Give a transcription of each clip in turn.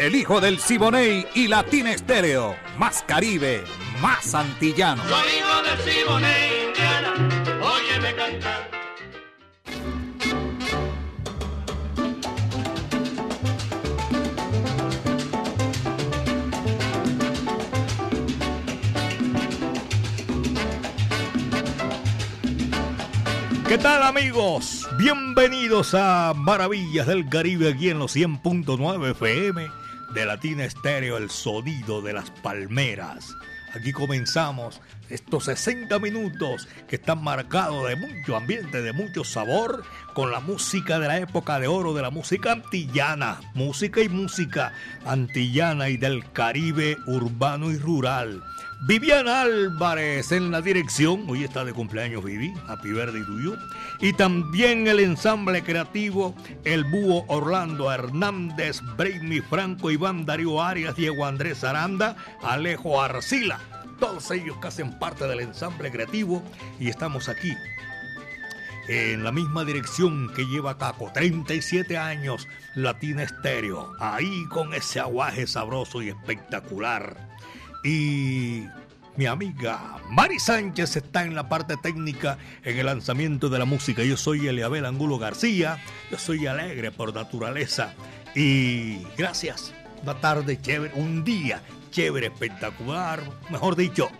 El hijo del Siboney y Latina Estéreo. Más Caribe, más antillano. Soy hijo del Siboney, Indiana. Óyeme cantar. ¿Qué tal amigos? Bienvenidos a Maravillas del Caribe aquí en los 100.9 FM de Latina Estéreo, el sonido de las palmeras. Aquí comenzamos estos 60 minutos que están marcados de mucho ambiente, de mucho sabor, con la música de la época de oro de la música antillana, música y música antillana y del Caribe urbano y rural. Viviana Álvarez en la dirección, hoy está de cumpleaños Vivi, Happy Birthday to you. Y también el ensamble creativo, el búho Orlando Hernández, Brainy Franco, Iván Darío Arias, Diego Andrés Aranda, Alejo Arcila. Todos ellos que hacen parte del ensamble creativo y estamos aquí en la misma dirección que lleva Caco, 37 años, Latina Estéreo, ahí con ese aguaje sabroso y espectacular. Y mi amiga Mari Sánchez está en la parte técnica en el lanzamiento de la música. Yo soy Eliabel Angulo García, yo soy alegre por naturaleza y gracias. Una tarde chévere, un día chévere, espectacular, mejor dicho.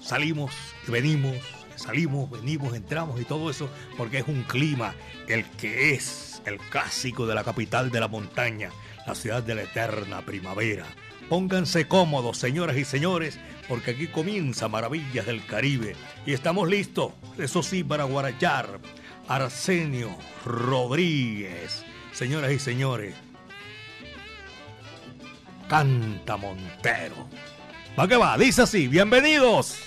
Salimos y venimos, salimos, venimos, entramos y todo eso porque es un clima el que es el clásico de la capital de la montaña, la ciudad de la eterna primavera Pónganse cómodos, señoras y señores, porque aquí comienza Maravillas del Caribe. Y estamos listos, eso sí, para guarachar. Arsenio Rodríguez. Señoras y señores, canta Montero. ¿Va que va? Dice así, bienvenidos.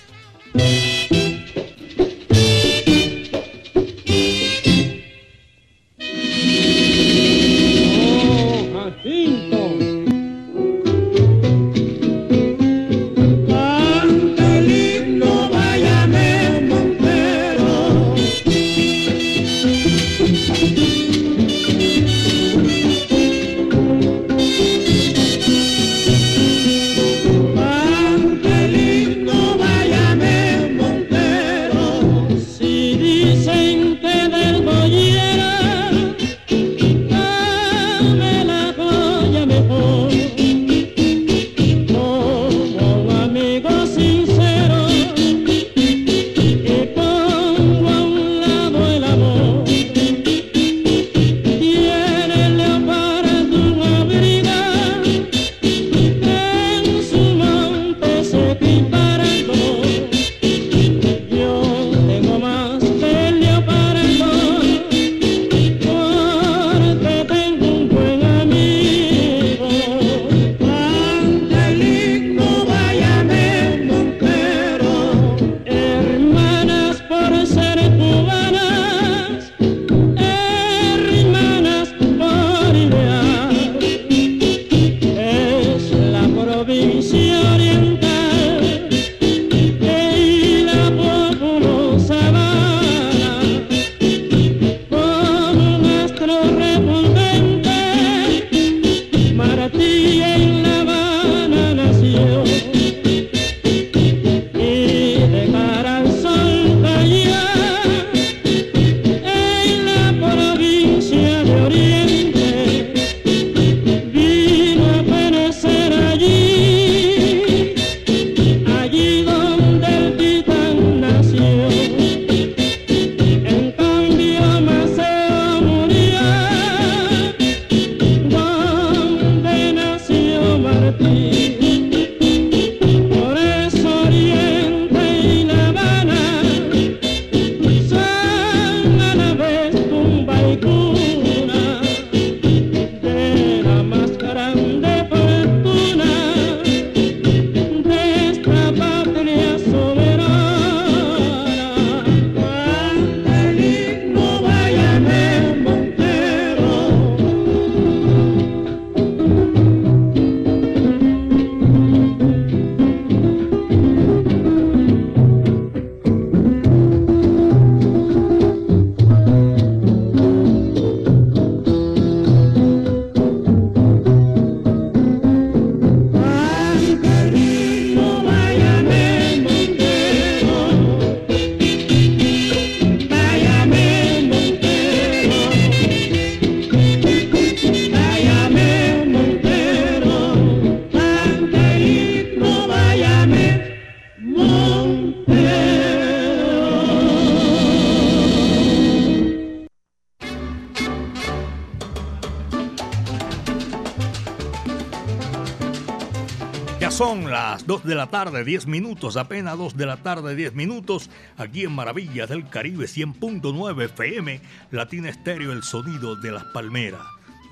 Las 2 de la tarde, 10 minutos, apenas 2 de la tarde, 10 minutos, aquí en Maravillas del Caribe 100.9 FM, Latina Estéreo, el sonido de las palmeras.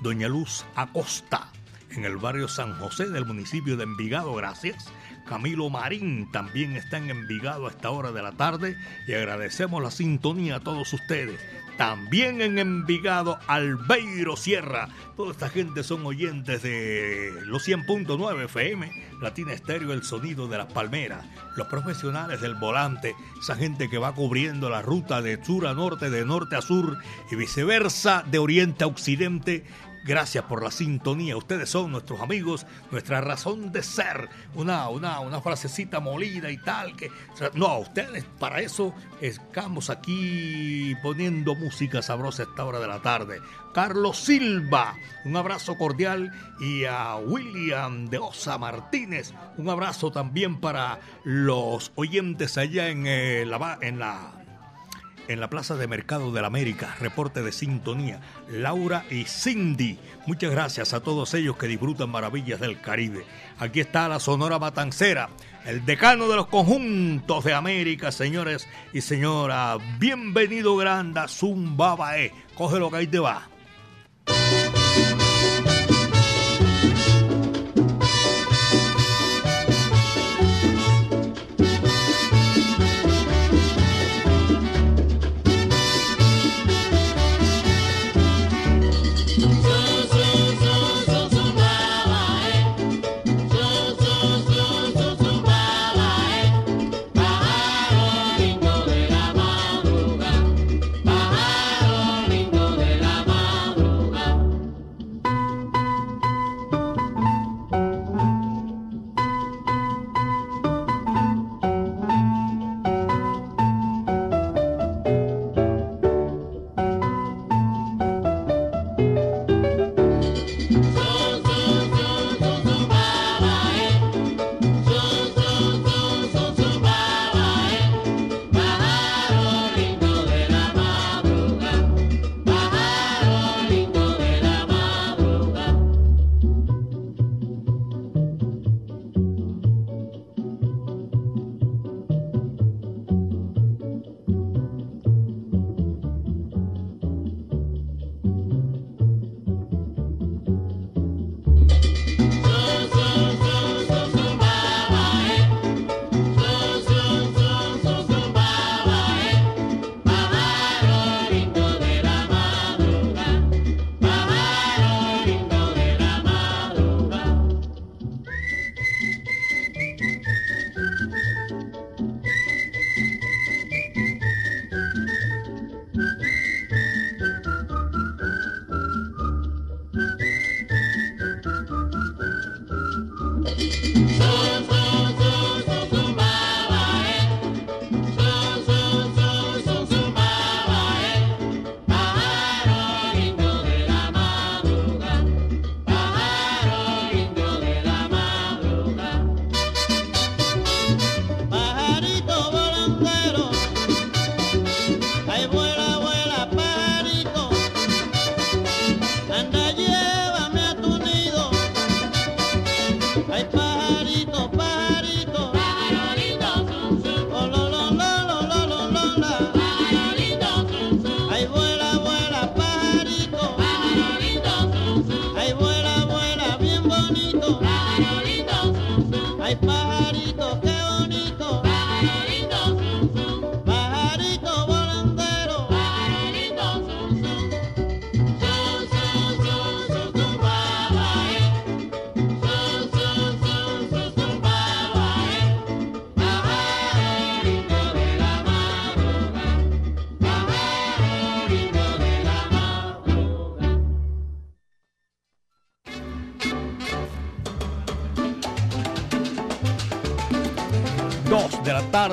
Doña Luz Acosta, en el barrio San José del municipio de Envigado, gracias. Camilo Marín también está en Envigado a esta hora de la tarde y agradecemos la sintonía a todos ustedes. También en Envigado, Albeiro Sierra. Toda esta gente son oyentes de los 100.9 FM, Latina Estéreo, el sonido de las palmeras. Los profesionales del volante, esa gente que va cubriendo la ruta de sur a norte, de norte a sur y viceversa, de oriente a occidente Gracias por la sintonía. Ustedes son nuestros amigos, nuestra razón de ser. Una, una, una frasecita molida y tal. Que, no, ustedes para eso estamos aquí poniendo música sabrosa a esta hora de la tarde. Carlos Silva, un abrazo cordial. Y a William de Osa Martínez, un abrazo también para los oyentes allá en, eh, en la en la Plaza de Mercado de la América. Reporte de sintonía. Laura y Cindy. Muchas gracias a todos ellos que disfrutan maravillas del Caribe. Aquí está la Sonora Matancera, el decano de los conjuntos de América, señores y señoras. Bienvenido, Granda Zumbabae. Coge lo que ahí te va.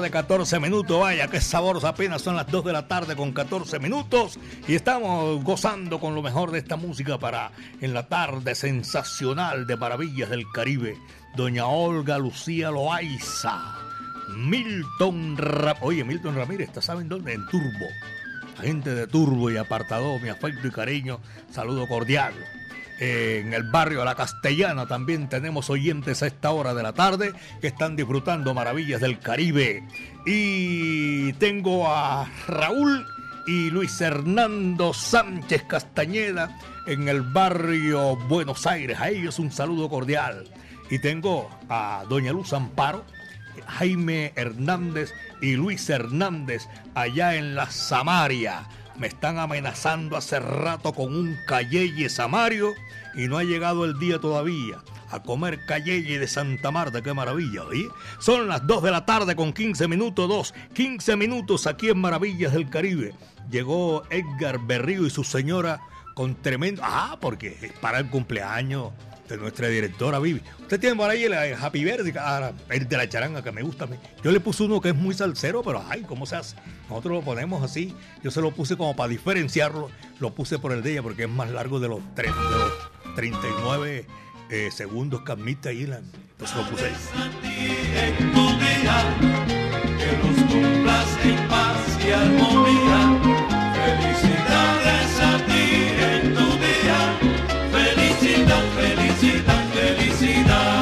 Tarde, 14 minutos. Vaya, qué sabor, apenas son las 2 de la tarde con 14 minutos. Y estamos gozando con lo mejor de esta música para en la tarde sensacional de Maravillas del Caribe. Doña Olga Lucía Loaiza. Milton Ramírez. Oye, Milton Ramírez, ¿saben dónde? En Turbo. gente de Turbo y Apartado, mi afecto y cariño, saludo cordial. En el barrio La Castellana también tenemos oyentes a esta hora de la tarde que están disfrutando maravillas del Caribe. Y tengo a Raúl y Luis Hernando Sánchez Castañeda en el barrio Buenos Aires. A ellos un saludo cordial. Y tengo a Doña Luz Amparo, Jaime Hernández y Luis Hernández allá en la Samaria. Me están amenazando hace rato con un calleye samario y no ha llegado el día todavía a comer calleye de Santa Marta, qué maravilla, ¿oí? Son las 2 de la tarde con 15 minutos, 2, 15 minutos aquí en Maravillas del Caribe. Llegó Edgar Berrío y su señora con tremendo... Ah, porque es para el cumpleaños de nuestra directora Vivi. Usted tiene por ahí el Happy Birthday, ah, el de la charanga que me gusta. Yo le puse uno que es muy salsero, pero ay, ¿cómo se hace? Nosotros lo ponemos así. Yo se lo puse como para diferenciarlo. Lo puse por el de ella porque es más largo de los, tres, de los 39 eh, segundos que admite ahí. La, entonces lo puse ahí. Felicidad, felicidad.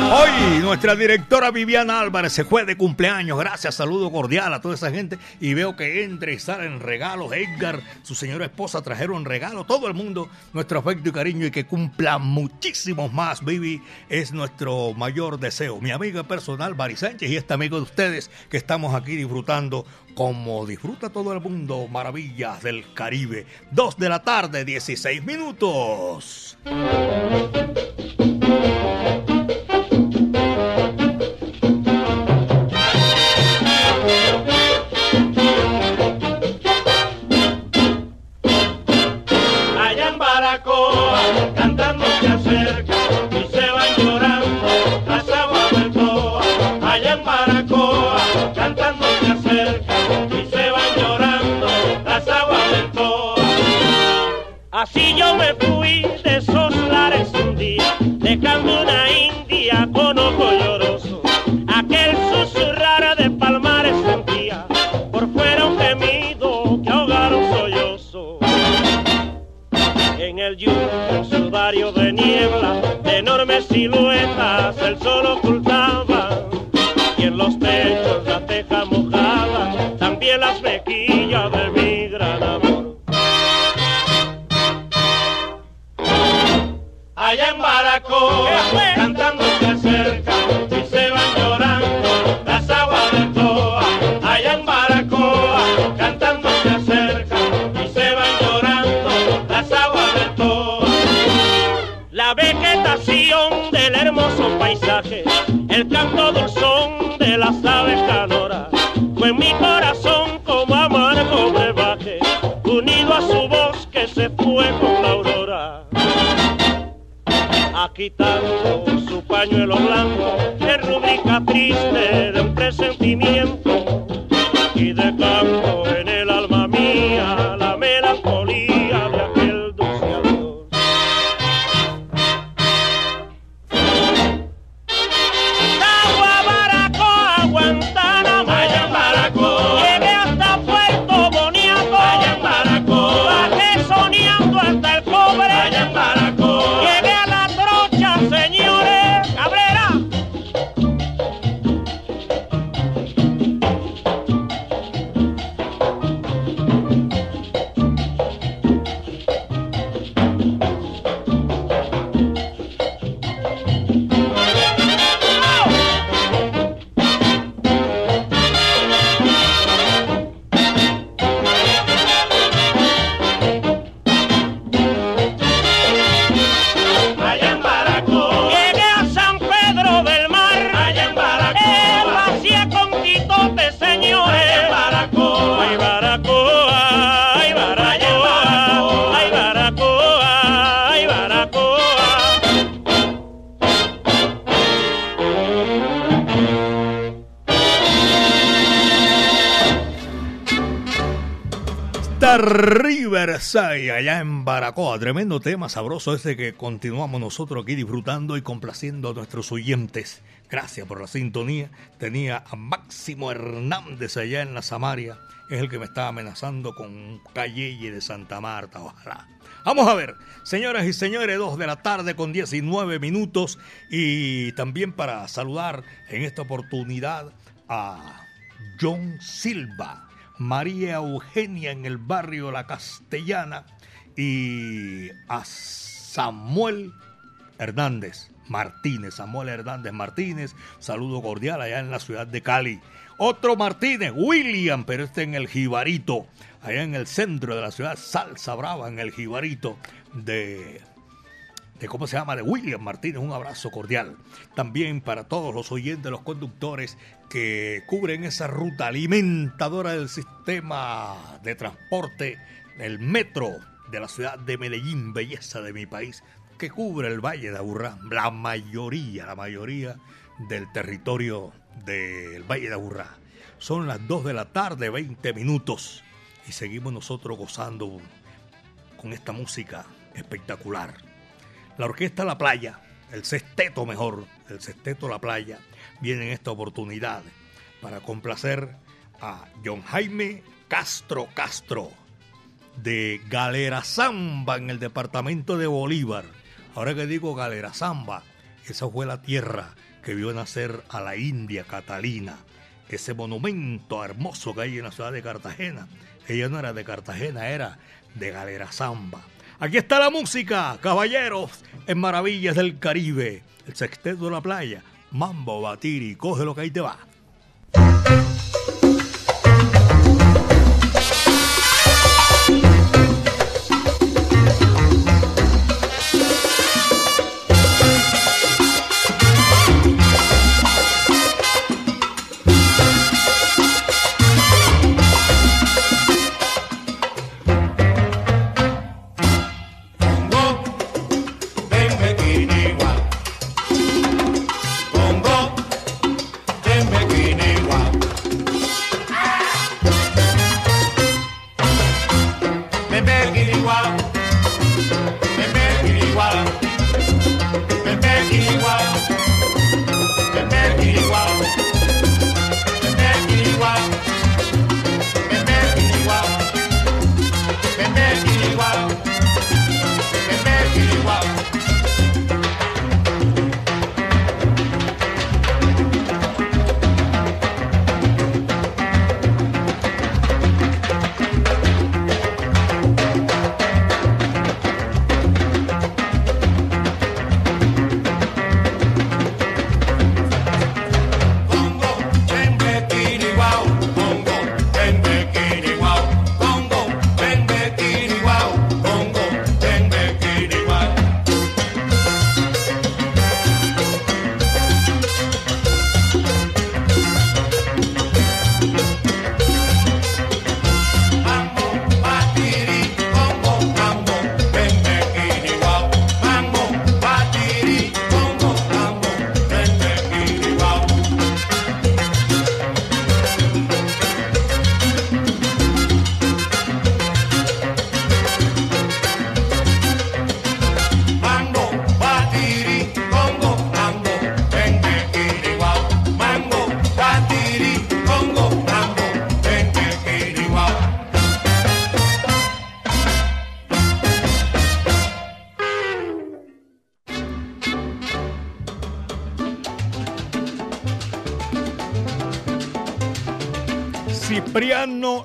Hoy nuestra directora Viviana Álvarez se fue de cumpleaños. Gracias, saludo cordial a toda esa gente. Y veo que entra y salen regalos. Edgar, su señora esposa trajeron regalo. Todo el mundo, nuestro afecto y cariño y que cumpla muchísimos más. Vivi es nuestro mayor deseo. Mi amiga personal, Bari Sánchez, y este amigo de ustedes que estamos aquí disfrutando como disfruta todo el mundo maravillas del Caribe. Dos de la tarde, 16 minutos. Tremendo tema sabroso ese que continuamos nosotros aquí disfrutando y complaciendo a nuestros oyentes. Gracias por la sintonía. Tenía a Máximo Hernández allá en la Samaria. Es el que me estaba amenazando con Calle de Santa Marta. Ojalá. Vamos a ver, señoras y señores, 2 de la tarde con 19 minutos. Y también para saludar en esta oportunidad a John Silva María Eugenia en el barrio La Castellana y a Samuel Hernández Martínez, Samuel Hernández Martínez, saludo cordial allá en la ciudad de Cali. Otro Martínez, William, pero este en el Jibarito, allá en el centro de la ciudad, Salsa Brava, en el Jibarito de de cómo se llama, de William Martínez. Un abrazo cordial. También para todos los oyentes, los conductores que cubren esa ruta alimentadora del sistema de transporte, el metro de la ciudad de Medellín, belleza de mi país, que cubre el Valle de Aburrá, la mayoría, la mayoría del territorio del Valle de Aburrá. Son las 2 de la tarde, 20 minutos, y seguimos nosotros gozando con esta música espectacular. La orquesta La Playa, el sexteto mejor, el sexteto La Playa, viene en esta oportunidad para complacer a John Jaime Castro Castro de Galera Zamba en el departamento de Bolívar. Ahora que digo Galera Zamba, esa fue la tierra que vio nacer a la India Catalina, ese monumento hermoso que hay en la ciudad de Cartagena. Ella no era de Cartagena, era de Galera Zamba. Aquí está la música, caballeros, en Maravillas del Caribe, el sexteto de la playa, Mambo Batiri, coge lo que ahí te va. Pepe Kiriguara, Pepe Kiriguara.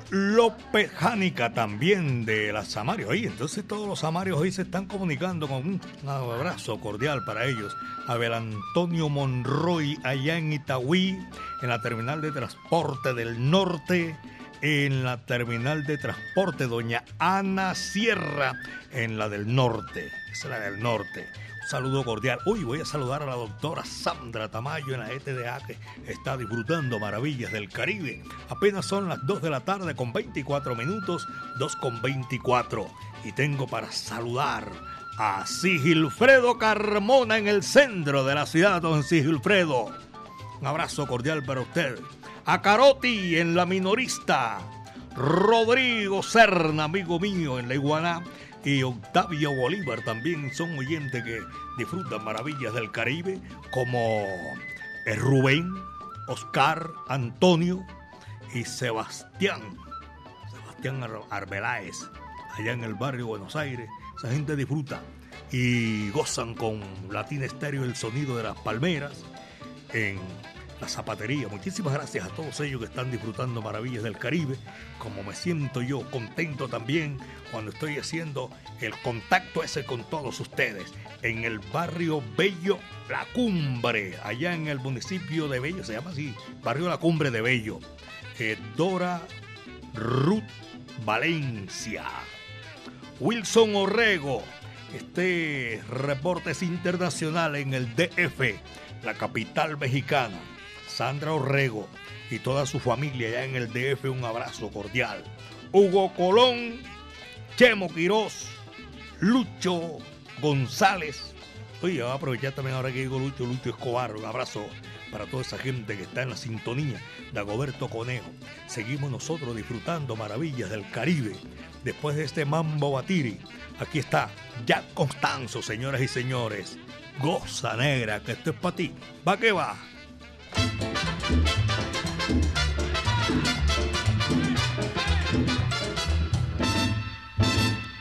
López Jánica también de la Samario. Oye, entonces todos los Samarios hoy se están comunicando con un abrazo cordial para ellos. Abel Antonio Monroy allá en Itagüí, en la terminal de transporte del norte, en la terminal de transporte Doña Ana Sierra, en la del norte. Esa es la del norte saludo cordial. Hoy voy a saludar a la doctora Sandra Tamayo en la ETDA que está disfrutando maravillas del Caribe. Apenas son las 2 de la tarde con 24 minutos, 2 con 24. Y tengo para saludar a Sigilfredo Carmona en el centro de la ciudad, don Sigilfredo. Un abrazo cordial para usted. A Caroti en la minorista. Rodrigo Serna, amigo mío en la Iguana, y Octavio Bolívar también son oyentes que disfrutan maravillas del Caribe, como Rubén, Oscar, Antonio y Sebastián. Sebastián Arbeláez, allá en el barrio Buenos Aires. Esa gente disfruta y gozan con Latina Estéreo el sonido de las palmeras en la zapatería. Muchísimas gracias a todos ellos que están disfrutando maravillas del Caribe, como me siento yo contento también cuando estoy haciendo el contacto ese con todos ustedes en el barrio Bello La Cumbre, allá en el municipio de Bello, se llama así, barrio La Cumbre de Bello. Eh, Dora Ruth Valencia. Wilson Orrego, este reporte internacional en el DF, la capital mexicana. Sandra Orrego y toda su familia allá en el DF, un abrazo cordial. Hugo Colón, Chemo Quirós, Lucho González. Oye, voy a aprovechar también ahora que digo Lucho, Lucho Escobar, un abrazo para toda esa gente que está en la sintonía de Agoberto Conejo. Seguimos nosotros disfrutando maravillas del Caribe después de este mambo batiri. Aquí está Jack Constanzo, señoras y señores. Goza negra, que esto es para ti. Va que va.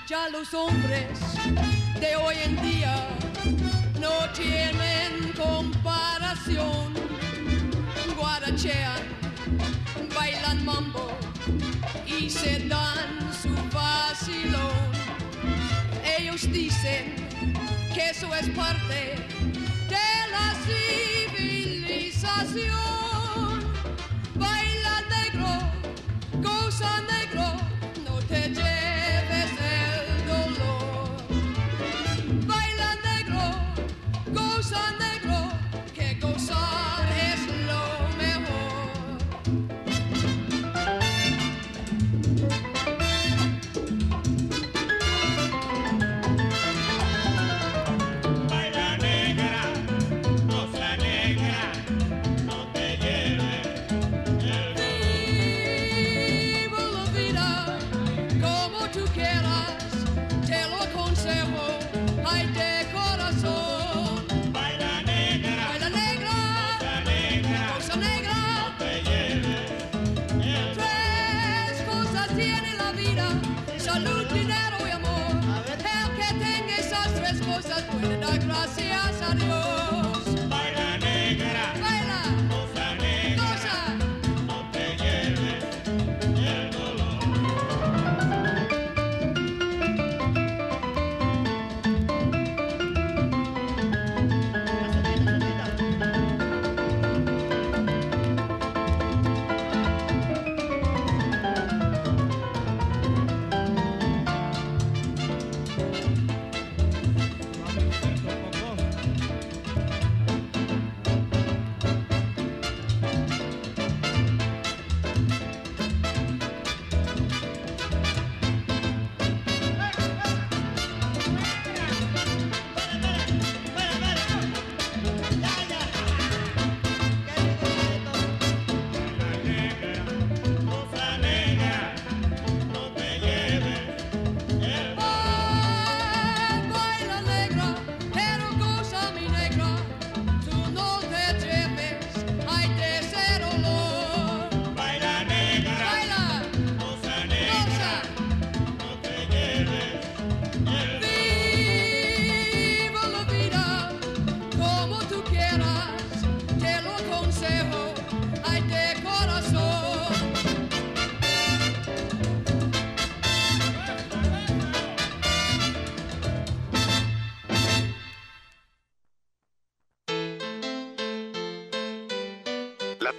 Ya los hombres de hoy en día no tienen comparación. Guarachean, bailan mambo y se dan su vacilón. Ellos dicen que eso es parte de la civilización. Goza negro,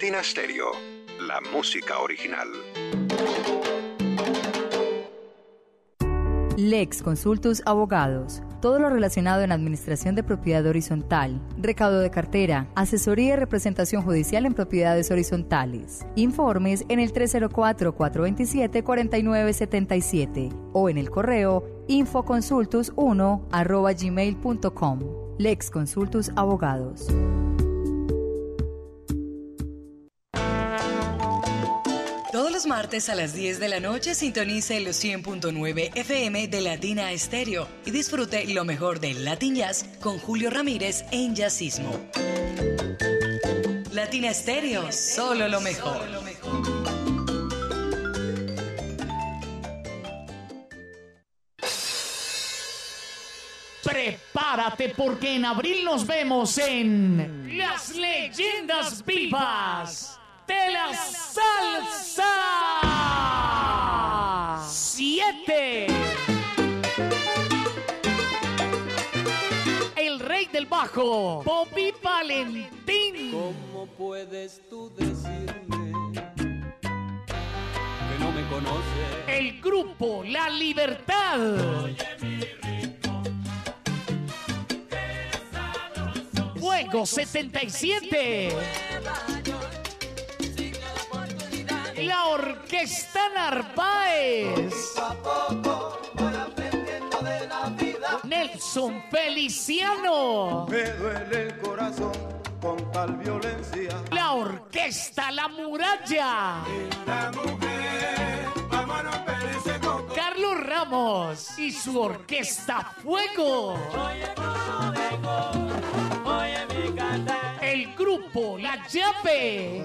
Latina Stereo, la música original. Lex Consultus Abogados. Todo lo relacionado en administración de propiedad horizontal, recaudo de cartera, asesoría y representación judicial en propiedades horizontales. Informes en el 304-427-4977 o en el correo infoconsultus1 arroba gmail.com. Lex Consultus Abogados. Los martes a las 10 de la noche sintonice los 100.9 FM de Latina Estéreo y disfrute lo mejor del Latin Jazz con Julio Ramírez en Jazzismo. Latina Estéreo, solo lo mejor. Prepárate porque en abril nos vemos en Las Leyendas Vivas de la Salsa 7. El rey del bajo, Bobby Valentín. ¿Cómo puedes tú decirme que no me conoces? El grupo La Libertad. Fuego 77. La Orquesta Narváez. Nelson Feliciano. Me duele el corazón con tal violencia. La Orquesta La Muralla. Mujer. Carlos Ramos y su Orquesta Fuego. El grupo La Llave.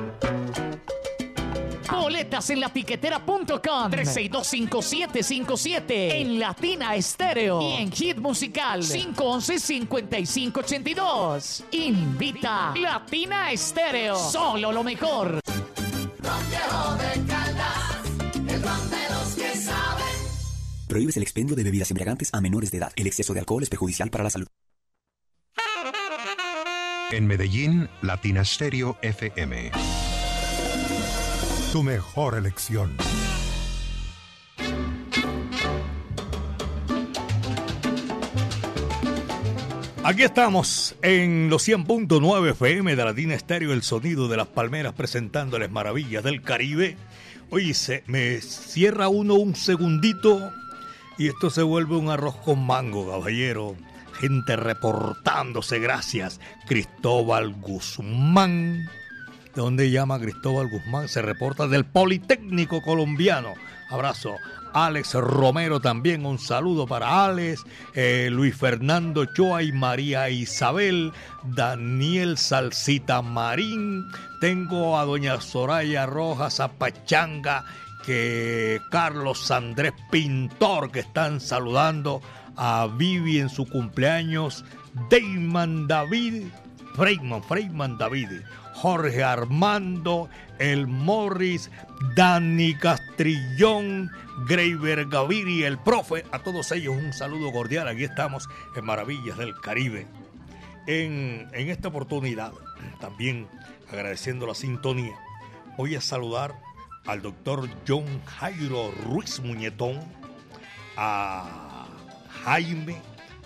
Boletas en latiquetera.com 3625757 en Latina Estéreo y en Hit Musical 511-5582. Invita Latina Estéreo. Solo lo mejor. Prohíbes el expendio de bebidas embriagantes a menores de edad. El exceso de alcohol es perjudicial para la salud. En Medellín, Latina Stereo FM. Tu mejor elección. Aquí estamos en los 100.9 FM de Latina Estéreo, el sonido de las palmeras presentándoles maravillas del Caribe. Oye, se me cierra uno un segundito y esto se vuelve un arroz con mango, caballero. Gente reportándose, gracias. Cristóbal Guzmán. ¿De dónde llama Cristóbal Guzmán? Se reporta del Politécnico Colombiano. Abrazo. Alex Romero también, un saludo para Alex, eh, Luis Fernando Choa y María Isabel, Daniel Salsita Marín, tengo a doña Soraya Rojas Zapachanga, que Carlos Andrés Pintor, que están saludando a Vivi en su cumpleaños, Dayman David, Freeman, Freeman David, Jorge Armando, El Morris, Dani Castrillón, Greiber Gaviri, el profe, a todos ellos un saludo cordial. Aquí estamos en Maravillas del Caribe. En, en esta oportunidad, también agradeciendo la sintonía, voy a saludar al doctor John Jairo Ruiz Muñetón, a Jaime,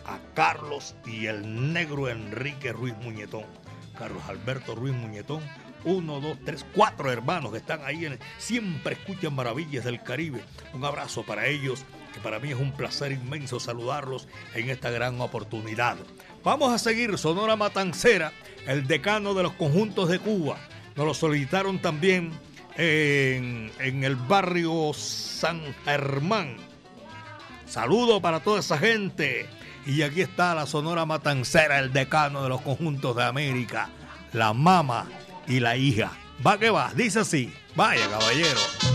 a Carlos y el negro Enrique Ruiz Muñetón. Carlos Alberto Ruiz Muñetón, uno, dos, tres, cuatro hermanos que están ahí, en, siempre escuchan maravillas del Caribe. Un abrazo para ellos, que para mí es un placer inmenso saludarlos en esta gran oportunidad. Vamos a seguir Sonora Matancera, el decano de los conjuntos de Cuba. Nos lo solicitaron también en, en el barrio San Germán. Saludo para toda esa gente. Y aquí está la Sonora Matancera, el decano de los conjuntos de América, la mama y la hija. Va que va, dice así. Vaya, caballero.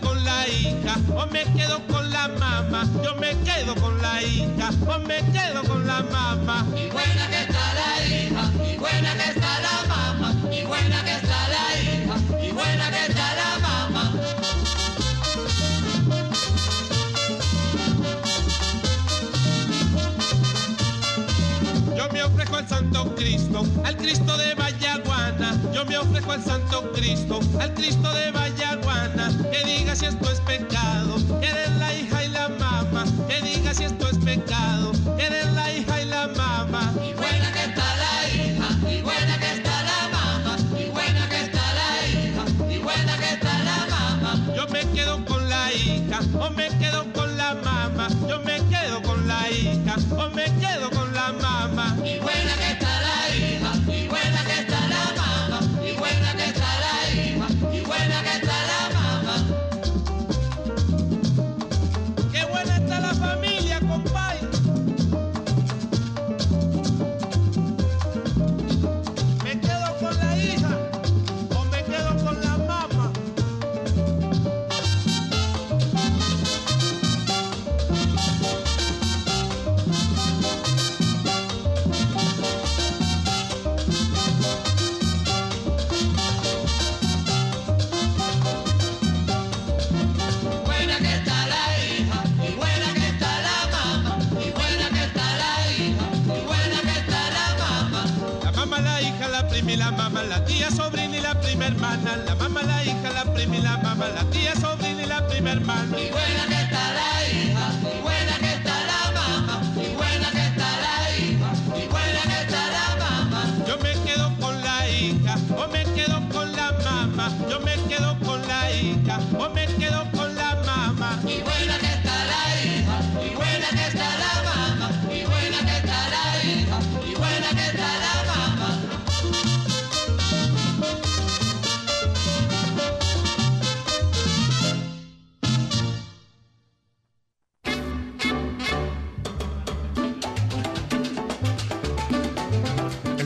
hija, o me quedo con la mamá, yo me quedo con la hija, o me quedo con la mamá. Y buena que está la hija, y buena que está la mamá, y buena que está la hija, y buena que está la mamá. Yo me ofrezco al Santo Cristo, al Cristo de Vallaguana, yo me ofrezco al Santo Cristo, al Cristo de Vallaguana.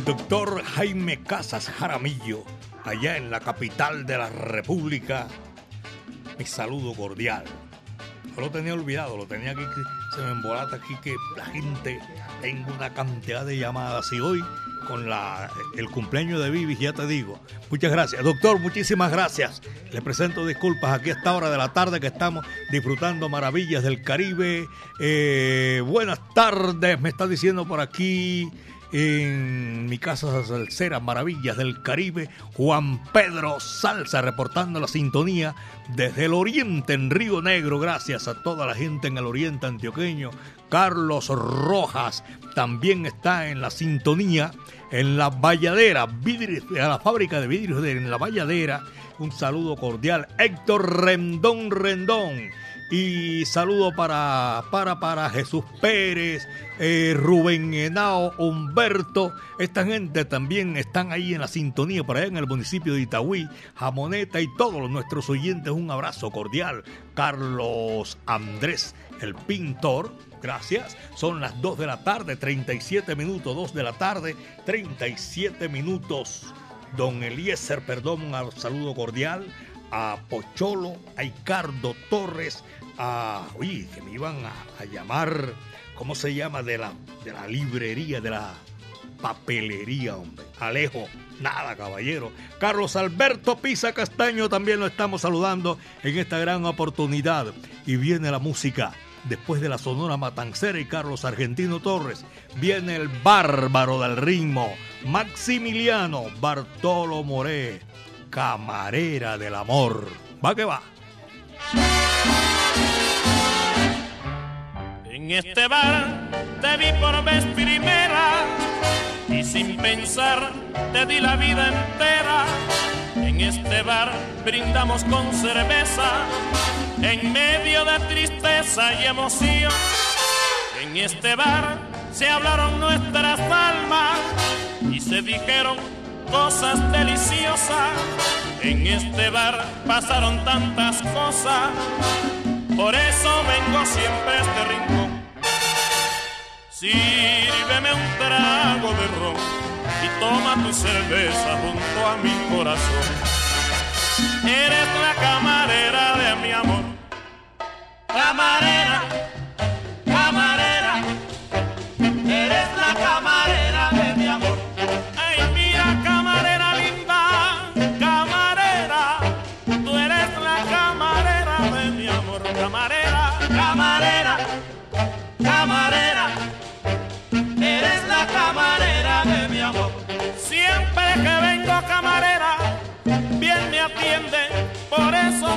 Doctor Jaime Casas Jaramillo, allá en la capital de la República. Mi saludo cordial. No lo tenía olvidado, lo tenía aquí, se me embolata aquí que la gente tengo una cantidad de llamadas y hoy con la, el cumpleaños de Vivi, ya te digo. Muchas gracias. Doctor, muchísimas gracias. Le presento disculpas aquí a esta hora de la tarde que estamos disfrutando maravillas del Caribe. Eh, buenas tardes, me está diciendo por aquí en mi casa salsera, Maravillas del Caribe, Juan Pedro Salsa reportando la sintonía desde el oriente en Río Negro. Gracias a toda la gente en el oriente antioqueño. Carlos Rojas también está en la sintonía en la Valladera, a la fábrica de vidrios de en la Valladera. Un saludo cordial. Héctor Rendón Rendón. Y saludo para, para, para Jesús Pérez, eh, Rubén Henao, Humberto. Esta gente también están ahí en la sintonía por allá en el municipio de Itagüí, Jamoneta y todos nuestros oyentes. Un abrazo cordial. Carlos Andrés, el pintor. Gracias. Son las 2 de la tarde, 37 minutos, 2 de la tarde, 37 minutos. Don Eliezer, perdón, un saludo cordial a Pocholo, a Ricardo Torres, a, oye, que me iban a, a, llamar, ¿cómo se llama? De la, de la librería, de la papelería, hombre. Alejo, nada, caballero. Carlos Alberto Pisa Castaño también lo estamos saludando en esta gran oportunidad. Y viene la música. Después de la Sonora Matancera y Carlos Argentino Torres, viene el bárbaro del ritmo, Maximiliano Bartolo Moré camarera del amor. Va que va. En este bar te vi por vez primera y sin pensar te di la vida entera. En este bar brindamos con cerveza en medio de tristeza y emoción. En este bar se hablaron nuestras almas y se dijeron cosas deliciosas. En este bar pasaron tantas cosas, por eso vengo siempre a este rincón. Sírveme un trago de ron y toma tu cerveza junto a mi corazón. Eres la camarera de mi amor. Camarera,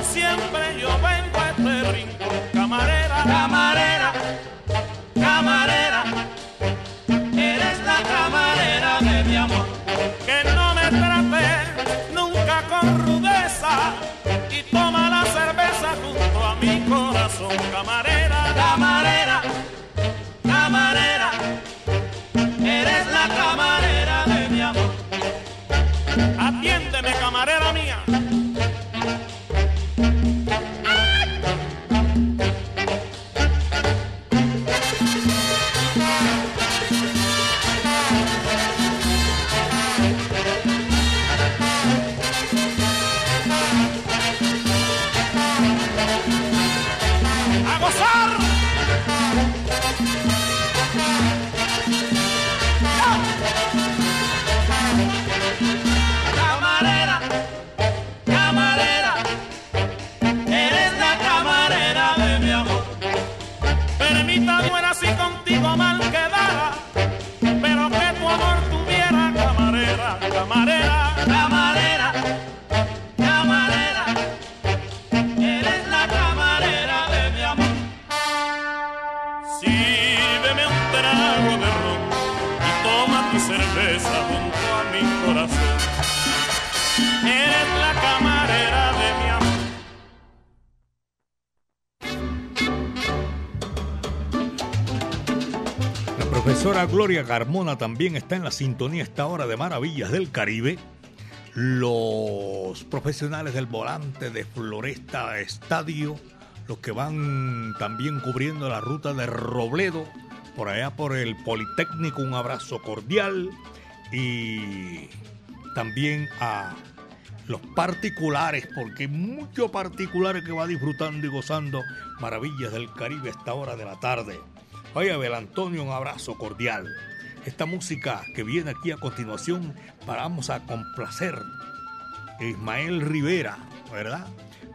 siempre yo vengo a este rincón. Camarera, camarera, camarera, eres la camarera de mi amor. Que no me trate nunca con rudeza y toma la cerveza junto a mi corazón. Camarera, camarera, camarera, eres la camarera de mi amor. Atiéndeme, camarera mía. Carmona también está en la sintonía esta hora de Maravillas del Caribe. Los profesionales del volante de Floresta Estadio, los que van también cubriendo la ruta de Robledo, por allá por el Politécnico, un abrazo cordial. Y también a los particulares, porque hay muchos particulares que va disfrutando y gozando Maravillas del Caribe esta hora de la tarde. Oye, Abel Antonio, un abrazo cordial. Esta música que viene aquí a continuación, vamos a complacer. Ismael Rivera, ¿verdad?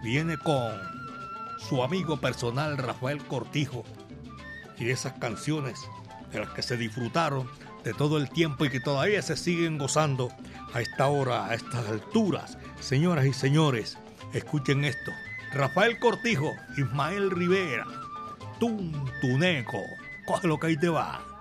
Viene con su amigo personal Rafael Cortijo y esas canciones de las que se disfrutaron de todo el tiempo y que todavía se siguen gozando a esta hora, a estas alturas. Señoras y señores, escuchen esto. Rafael Cortijo, Ismael Rivera, Tuntuneco. Coge lo que ahí te va.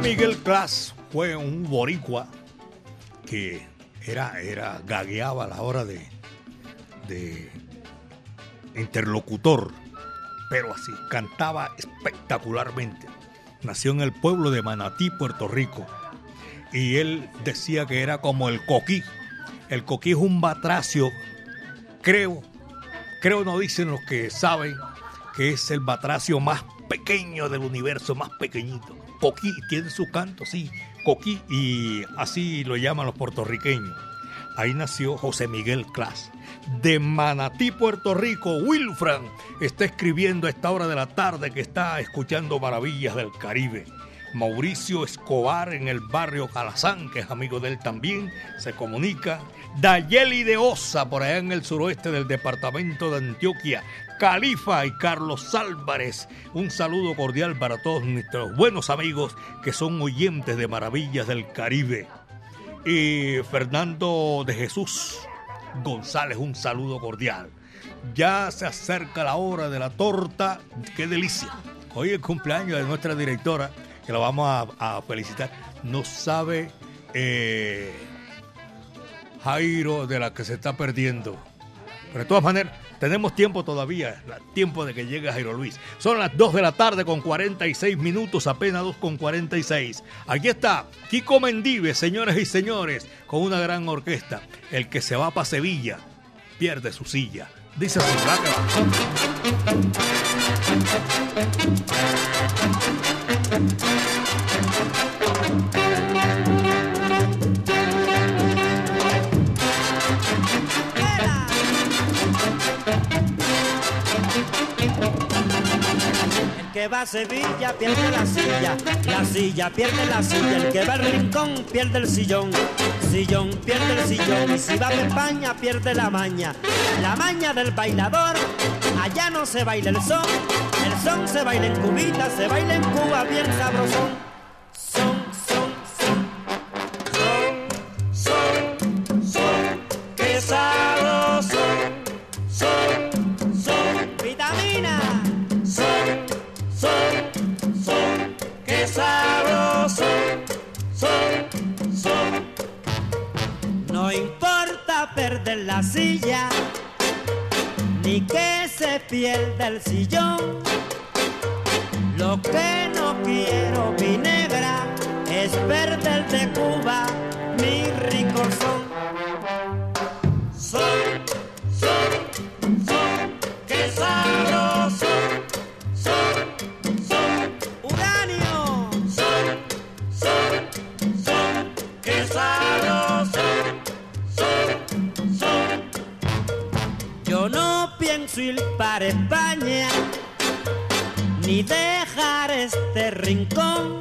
Miguel Clas fue un boricua que era, era gagueaba a la hora de, de interlocutor, pero así, cantaba espectacularmente. Nació en el pueblo de Manatí, Puerto Rico, y él decía que era como el coquí. El coquí es un batracio, creo, creo no dicen los que saben, que es el batracio más pequeño del universo, más pequeñito. Coquí tiene su canto, sí, coquí, y así lo llaman los puertorriqueños. Ahí nació José Miguel Clas. De Manatí, Puerto Rico, Wilfran está escribiendo a esta hora de la tarde que está escuchando Maravillas del Caribe. Mauricio Escobar en el barrio Calazán, que es amigo de él también, se comunica. Dayeli de Osa, por allá en el suroeste del departamento de Antioquia. Califa y Carlos Álvarez. Un saludo cordial para todos nuestros buenos amigos que son oyentes de Maravillas del Caribe. Y Fernando de Jesús González, un saludo cordial. Ya se acerca la hora de la torta. ¡Qué delicia! Hoy es el cumpleaños de nuestra directora, que la vamos a, felicitar. No sabe eh, Jairo de la que se está perdiendo. Pero de todas maneras, tenemos tiempo todavía, tiempo de que llegue Jairo Luis. Son las 2 de la tarde con 46 minutos, apenas 2 con 46. Aquí está Kiko Mendive, señores y señores, con una gran orquesta. El que se va para Sevilla pierde su silla. Dice así, va que va a Sevilla pierde la silla, la silla pierde la silla, el que va al rincón pierde el sillón, sillón pierde el sillón, y si va a España pierde la maña, la maña del bailador, allá no se baila el son, el son se baila en Cubita, se baila en Cuba bien sabrosón, que se pierda el sillón. Lo que no quiero, mi negra, es perder de Cuba mi rico. Son, este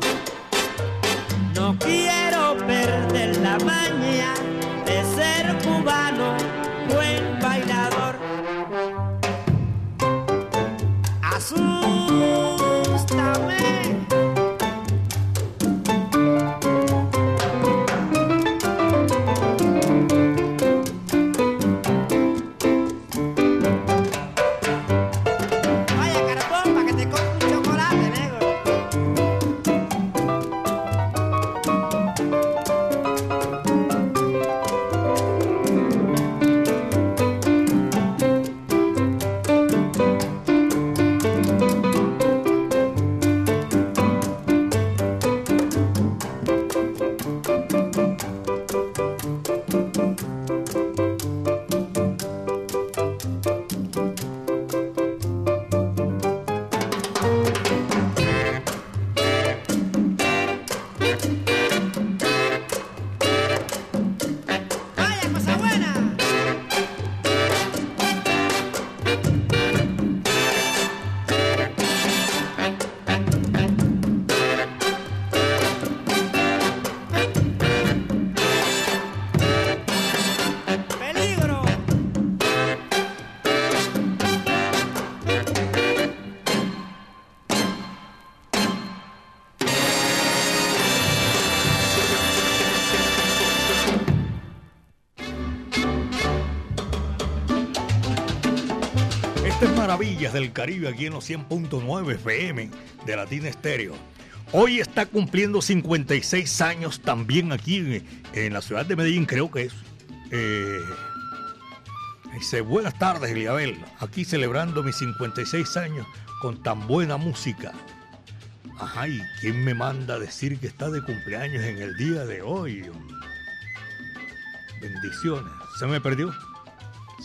del Caribe aquí en los 100.9 FM de Latina Estéreo. Hoy está cumpliendo 56 años también aquí en, la ciudad de Medellín, creo que es. Eh, dice, buenas tardes, Eliabel. Aquí celebrando mis 56 años con tan buena música. Ajá, ¿y quién me manda a decir que está de cumpleaños en el día de hoy? Bendiciones. ¿Se me perdió?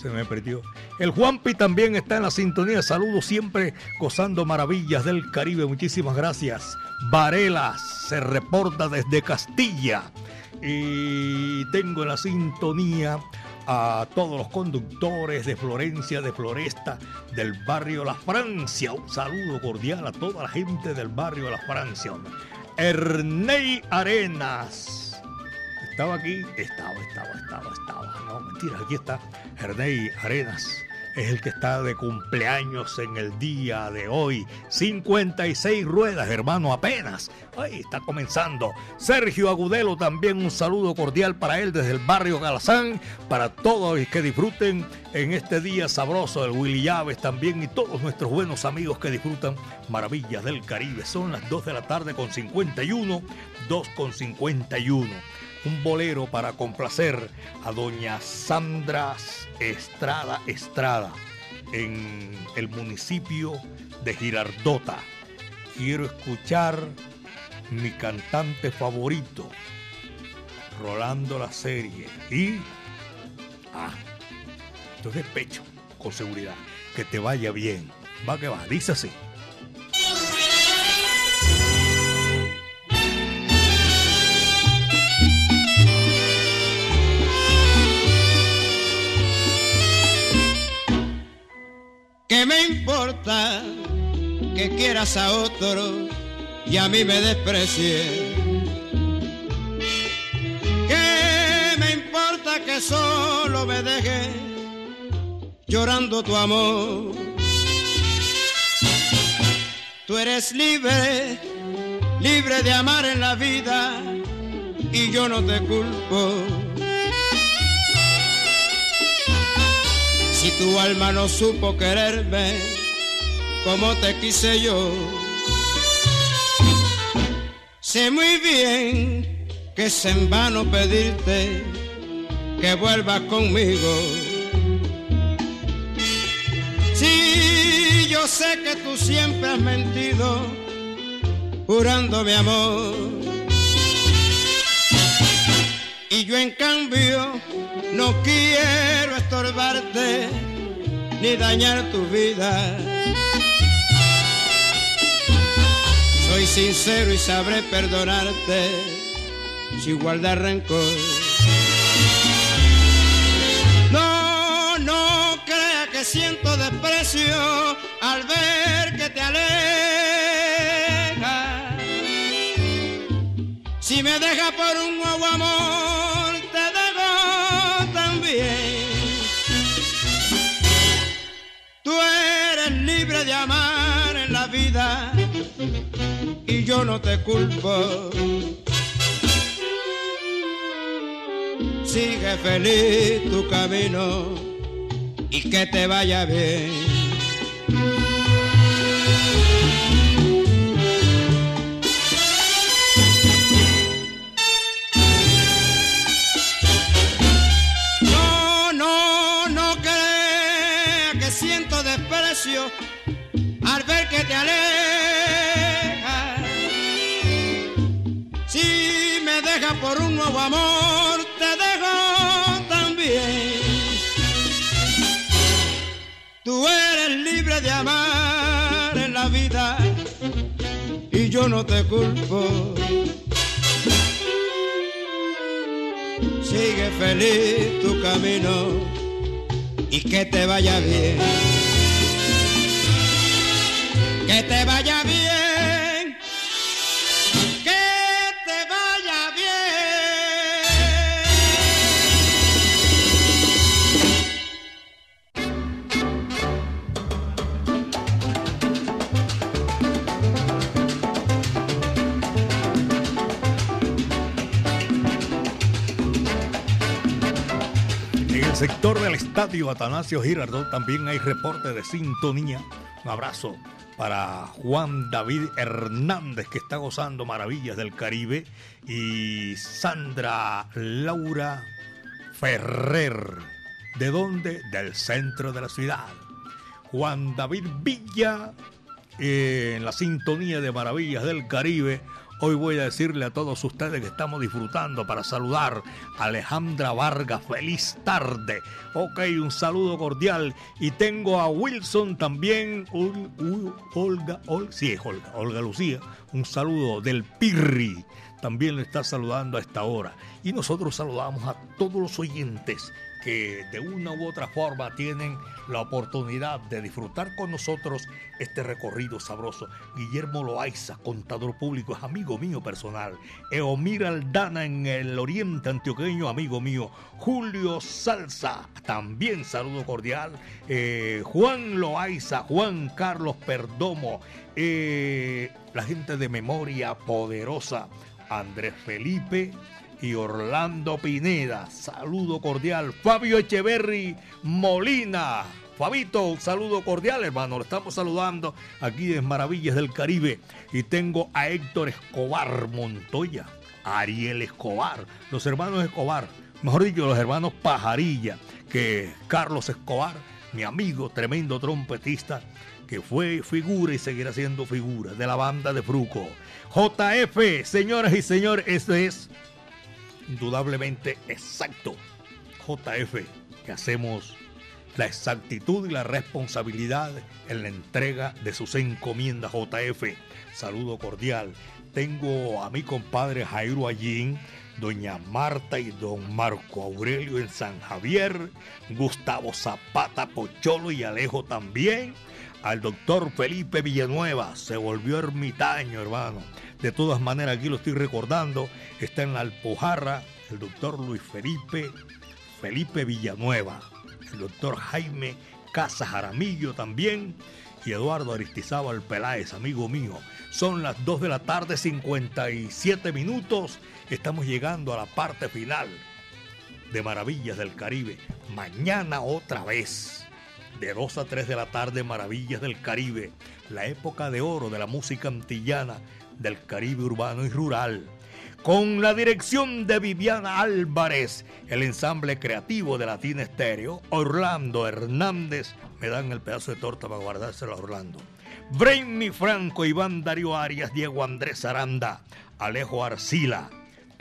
Se me perdió. El Juanpi también está en la sintonía. Saludos siempre gozando maravillas del Caribe. Muchísimas gracias. Varela se reporta desde Castilla. Y tengo en la sintonía a todos los conductores de Florencia, de Floresta, del barrio La Francia. Un saludo cordial a toda la gente del barrio La Francia. Ernei Arenas. ¿Estaba aquí? Estaba, estaba, estaba, estaba. No, mentira, aquí está. Ernei Arenas es el que está de cumpleaños en el día de hoy. 56 ruedas, hermano, apenas. Ay, está comenzando. Sergio Agudelo también un saludo cordial para él desde el barrio Galazán, para todos y que disfruten en este día sabroso el Willy Llaves también y todos nuestros buenos amigos que disfrutan maravillas del Caribe. Son las 2 de la tarde con 51, 2 con 51 un bolero para complacer a doña Sandra Estrada Estrada en el municipio de Girardota. Quiero escuchar mi cantante favorito, Rolando la serie. Y. Ah, esto es de pecho, con seguridad. Que te vaya bien. Va que va, dice así. Me importa que quieras a otro y a mí me desprecies? ¿Qué me importa que solo me dejes llorando tu amor? Tú eres libre, libre de amar en la vida y yo no te culpo. Si tu alma no supo quererme como te quise yo, sé muy bien que es en vano pedirte que vuelvas conmigo. Sí, yo sé que tú siempre has mentido, jurando mi amor. Y yo en cambio no quiero estorbarte ni dañar tu vida. Soy sincero y sabré perdonarte sin guardar rencor. No, no crea que siento desprecio al ver que te alejas. Si me deja por un nuevo amor, de amar en la vida y yo no te culpo. Sigue feliz tu camino y que te vaya bien. Por un nuevo amor, te dejo también. Tú eres libre de amar en la vida y yo no te culpo. Sigue feliz tu camino y que te vaya bien. Que te vaya bien. Sector del estadio Atanasio Girardot también hay reporte de sintonía. Un abrazo para Juan David Hernández, que está gozando maravillas del Caribe, y Sandra Laura Ferrer. ¿De dónde? Del centro de la ciudad. Juan David Villa, eh, en la sintonía de Maravillas del Caribe. Hoy voy a decirle a todos ustedes que estamos disfrutando para saludar a Alejandra Vargas. Feliz tarde. Ok, un saludo cordial. Y tengo a Wilson también. Ol- Ol- Olga, Ol- sí, es Olga, Olga Lucía. Un saludo del Pirri. También le está saludando a esta hora. Y nosotros saludamos a todos los oyentes que de una u otra forma tienen la oportunidad de disfrutar con nosotros este recorrido sabroso. Guillermo Loaiza, contador público, es amigo mío personal. Eomir Aldana en el oriente antioqueño, amigo mío. Julio Salsa, también saludo cordial. Eh, Juan Loaiza, Juan Carlos Perdomo, eh, la gente de memoria poderosa. Andrés Felipe, y Orlando Pineda. Saludo cordial. Fabio Echeverry Molina. Fabito, saludo cordial, hermano. Lo estamos saludando aquí en Maravillas del Caribe. Y tengo a Héctor Escobar Montoya, Ariel Escobar, los hermanos Escobar, mejor dicho, los hermanos Pajarilla, que Carlos Escobar, mi amigo, tremendo trompetista, que fue figura y seguirá siendo figura de la banda de Fruco. JF, señoras y señores, esto es indudablemente exacto. JF, que hacemos la exactitud y la responsabilidad en la entrega de sus encomiendas JF. Saludo cordial. Tengo a mi compadre Jairo Allín, doña Marta y don Marco Aurelio en San Javier, Gustavo Zapata Pocholo y Alejo también. Al doctor Felipe Villanueva, se volvió ermitaño, hermano. De todas maneras, aquí lo estoy recordando. Está en la Alpujarra el doctor Luis Felipe, Felipe Villanueva, el doctor Jaime Casa Jaramillo también y Eduardo Aristizábal Peláez, amigo mío. Son las 2 de la tarde, 57 minutos. Estamos llegando a la parte final de Maravillas del Caribe. Mañana otra vez. De 2 a 3 de la tarde, Maravillas del Caribe. La época de oro de la música antillana del Caribe urbano y rural. Con la dirección de Viviana Álvarez, el ensamble creativo de Latina Estéreo, Orlando Hernández, me dan el pedazo de torta para guardárselo a Orlando. Brainy Franco, Iván Darío Arias, Diego Andrés Aranda, Alejo Arcila.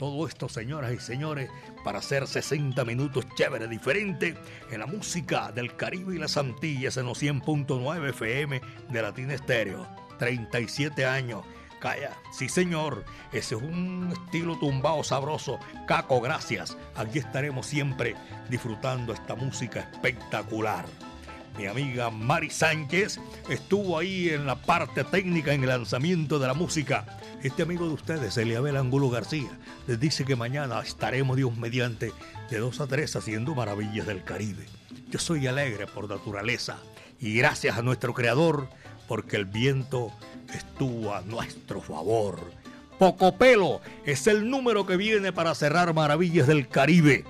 Todo esto, señoras y señores, para hacer 60 minutos chévere, diferente en la música del Caribe y las Antillas en los 100.9 FM de Latina Estéreo. 37 años. Calla, sí señor, ese es un estilo tumbado sabroso. Caco, gracias. Aquí estaremos siempre disfrutando esta música espectacular. Mi amiga Mari Sánchez estuvo ahí en la parte técnica en el lanzamiento de la música. Este amigo de ustedes, Eliabel Angulo García, les dice que mañana estaremos Dios mediante de 2 a 3 haciendo maravillas del Caribe. Yo soy alegre por naturaleza y gracias a nuestro creador porque el viento estuvo a nuestro favor. Poco pelo es el número que viene para cerrar maravillas del Caribe.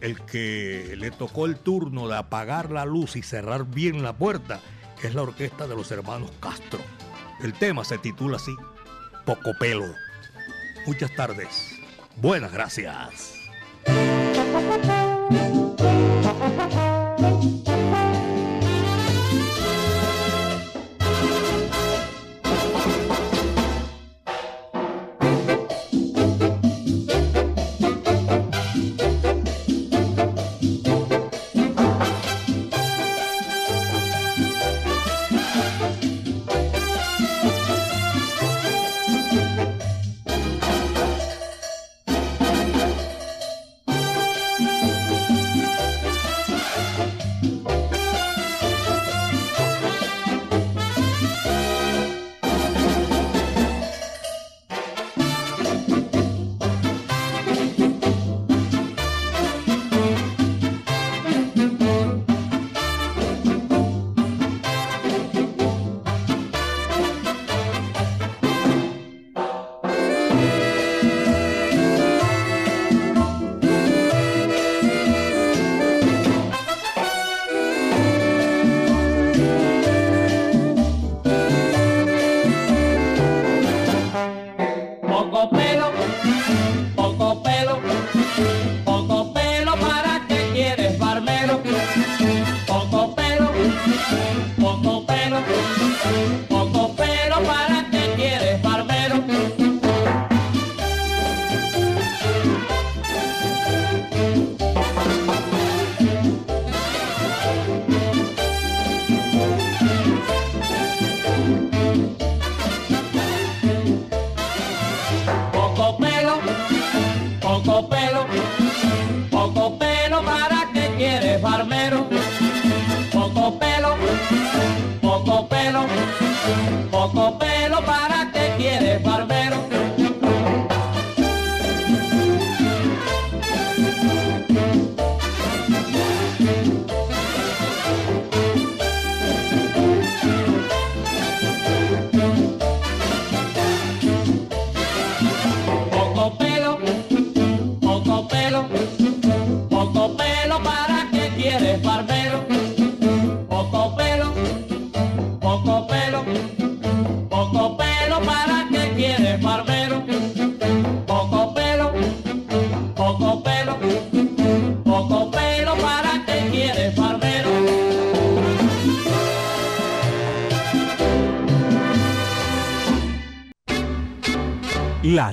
El que le tocó el turno de apagar la luz y cerrar bien la puerta es la orquesta de los hermanos Castro. El tema se titula así, Poco pelo. Muchas tardes. Buenas gracias.